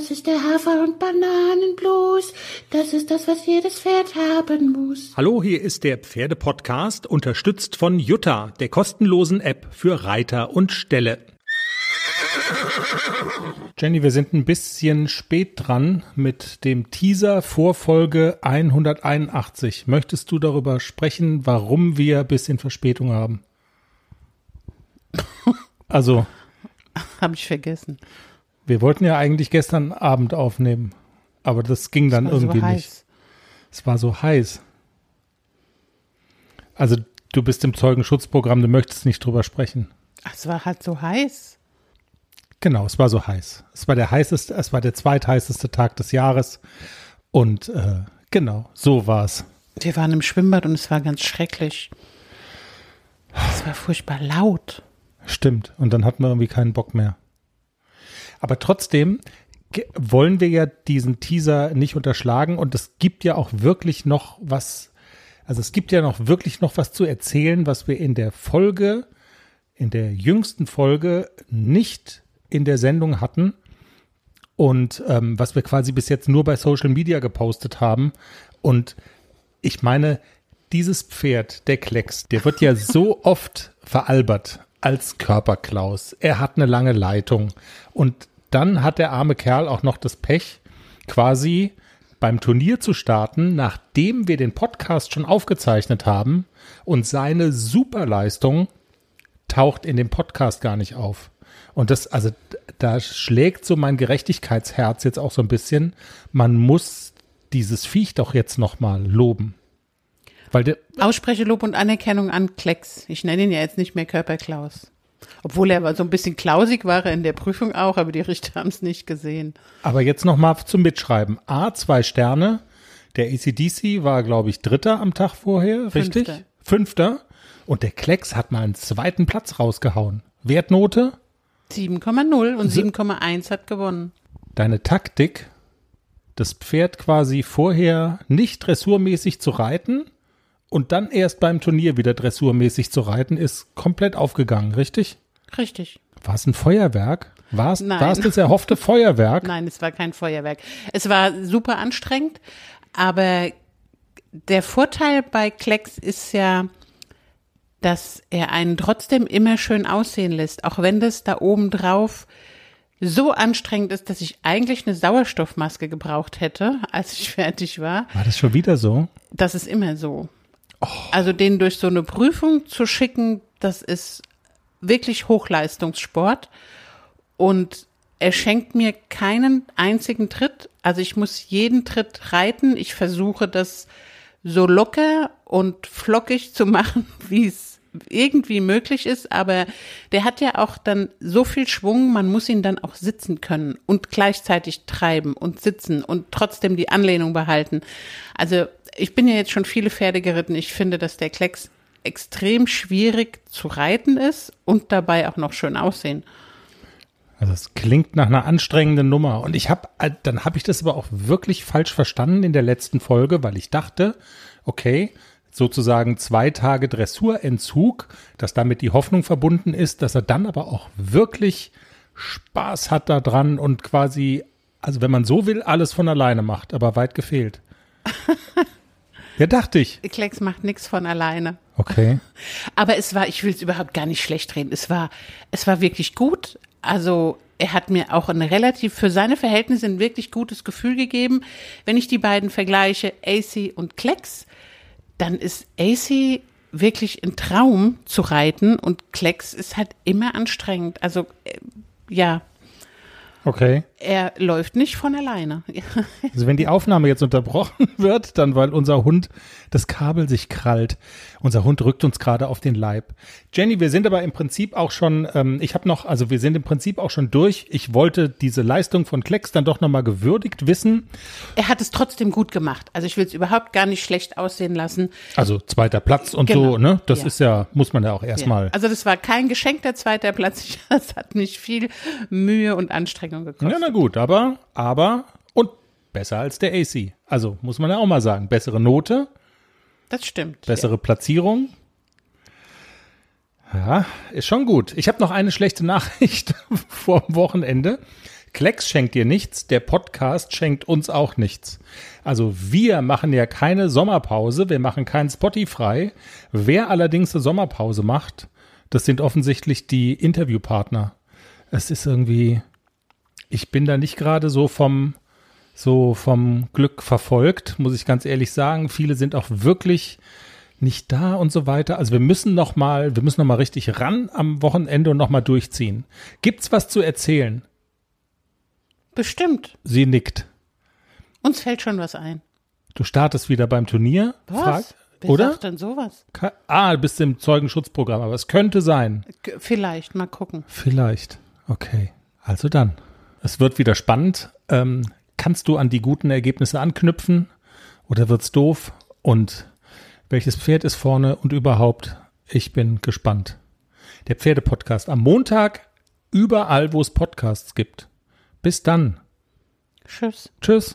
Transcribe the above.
Das ist der Hafer- und Bananenblues. Das ist das, was jedes Pferd haben muss. Hallo, hier ist der Pferdepodcast, unterstützt von Jutta, der kostenlosen App für Reiter und Ställe. Jenny, wir sind ein bisschen spät dran mit dem Teaser Vorfolge 181. Möchtest du darüber sprechen, warum wir ein bisschen Verspätung haben? Also. Habe ich vergessen. Wir wollten ja eigentlich gestern Abend aufnehmen, aber das ging dann irgendwie so nicht. Es war so heiß. Also du bist im Zeugenschutzprogramm, du möchtest nicht drüber sprechen. Ach, es war halt so heiß. Genau, es war so heiß. Es war der heißeste, es war der zweitheißeste Tag des Jahres. Und äh, genau, so war es. Wir waren im Schwimmbad und es war ganz schrecklich. Es war furchtbar laut. Stimmt. Und dann hatten wir irgendwie keinen Bock mehr. Aber trotzdem wollen wir ja diesen Teaser nicht unterschlagen und es gibt ja auch wirklich noch was, also es gibt ja noch wirklich noch was zu erzählen, was wir in der Folge, in der jüngsten Folge nicht in der Sendung hatten und ähm, was wir quasi bis jetzt nur bei Social Media gepostet haben. Und ich meine, dieses Pferd, der Klecks, der wird ja so oft veralbert als Körperklaus. Er hat eine lange Leitung. Und dann hat der arme Kerl auch noch das Pech, quasi beim Turnier zu starten, nachdem wir den Podcast schon aufgezeichnet haben und seine Superleistung taucht in dem Podcast gar nicht auf. Und das, also da schlägt so mein Gerechtigkeitsherz jetzt auch so ein bisschen. Man muss dieses Viech doch jetzt nochmal loben. Weil Ausspreche Lob und Anerkennung an Klecks. Ich nenne ihn ja jetzt nicht mehr Körperklaus. Obwohl er aber so ein bisschen klausig war er in der Prüfung auch, aber die Richter haben es nicht gesehen. Aber jetzt nochmal zum Mitschreiben. A, zwei Sterne. Der ACDC war, glaube ich, Dritter am Tag vorher, richtig? Fünfter. Fünfter. Und der Klecks hat mal einen zweiten Platz rausgehauen. Wertnote? 7,0 und 7,1 hat gewonnen. Deine Taktik, das Pferd quasi vorher nicht dressurmäßig zu reiten und dann erst beim Turnier wieder dressurmäßig zu reiten, ist komplett aufgegangen, richtig? Richtig. War es ein Feuerwerk? War es, war es das erhoffte Feuerwerk? Nein, es war kein Feuerwerk. Es war super anstrengend, aber der Vorteil bei Klecks ist ja, dass er einen trotzdem immer schön aussehen lässt, auch wenn das da oben drauf so anstrengend ist, dass ich eigentlich eine Sauerstoffmaske gebraucht hätte, als ich fertig war. War das schon wieder so? Das ist immer so. Oh. Also den durch so eine Prüfung zu schicken, das ist wirklich Hochleistungssport. Und er schenkt mir keinen einzigen Tritt. Also ich muss jeden Tritt reiten. Ich versuche das so locker und flockig zu machen, wie es irgendwie möglich ist, aber der hat ja auch dann so viel Schwung, man muss ihn dann auch sitzen können und gleichzeitig treiben und sitzen und trotzdem die Anlehnung behalten. Also ich bin ja jetzt schon viele Pferde geritten. Ich finde, dass der Klecks extrem schwierig zu reiten ist und dabei auch noch schön aussehen. Also es klingt nach einer anstrengenden Nummer. Und ich habe, dann habe ich das aber auch wirklich falsch verstanden in der letzten Folge, weil ich dachte, okay, sozusagen zwei Tage Dressurentzug, dass damit die Hoffnung verbunden ist, dass er dann aber auch wirklich Spaß hat daran und quasi, also wenn man so will, alles von alleine macht, aber weit gefehlt. Ja, dachte ich. Klecks macht nichts von alleine. Okay. Aber es war, ich will es überhaupt gar nicht schlecht reden. Es war, es war wirklich gut. Also er hat mir auch ein relativ für seine Verhältnisse ein wirklich gutes Gefühl gegeben. Wenn ich die beiden vergleiche, AC und Klecks, dann ist AC wirklich ein Traum zu reiten und Klecks ist halt immer anstrengend. Also äh, ja, Okay. Er läuft nicht von alleine. Also wenn die Aufnahme jetzt unterbrochen wird, dann weil unser Hund das Kabel sich krallt. Unser Hund rückt uns gerade auf den Leib. Jenny, wir sind aber im Prinzip auch schon, ähm, ich habe noch, also wir sind im Prinzip auch schon durch. Ich wollte diese Leistung von Klecks dann doch nochmal gewürdigt wissen. Er hat es trotzdem gut gemacht. Also ich will es überhaupt gar nicht schlecht aussehen lassen. Also zweiter Platz und genau. so, ne? Das ja. ist ja, muss man ja auch erstmal. Ja. Also das war kein geschenkter zweiter Platz. Das hat nicht viel Mühe und Anstrengung gekostet. Ja, na gut, aber, aber und besser als der AC. Also muss man ja auch mal sagen, bessere Note. Das stimmt. Bessere ja. Platzierung. Ja, ist schon gut. Ich habe noch eine schlechte Nachricht vor dem Wochenende. Klecks schenkt dir nichts, der Podcast schenkt uns auch nichts. Also wir machen ja keine Sommerpause, wir machen kein Spotify. Wer allerdings eine Sommerpause macht, das sind offensichtlich die Interviewpartner. Es ist irgendwie, ich bin da nicht gerade so vom, so vom Glück verfolgt, muss ich ganz ehrlich sagen. Viele sind auch wirklich nicht da und so weiter. Also wir müssen noch mal, wir müssen noch mal richtig ran am Wochenende und noch mal durchziehen. Gibt's was zu erzählen? Bestimmt. Sie nickt. Uns fällt schon was ein. Du startest wieder beim Turnier? Was? Frag, Wer oder? sagt denn sowas? Ka- Ah, du bist im Zeugenschutzprogramm, aber es könnte sein. Vielleicht, mal gucken. Vielleicht. Okay. Also dann. Es wird wieder spannend. Ähm, kannst du an die guten Ergebnisse anknüpfen oder wird's doof? Und welches Pferd ist vorne und überhaupt? Ich bin gespannt. Der Pferdepodcast am Montag überall, wo es Podcasts gibt. Bis dann. Tschüss. Tschüss.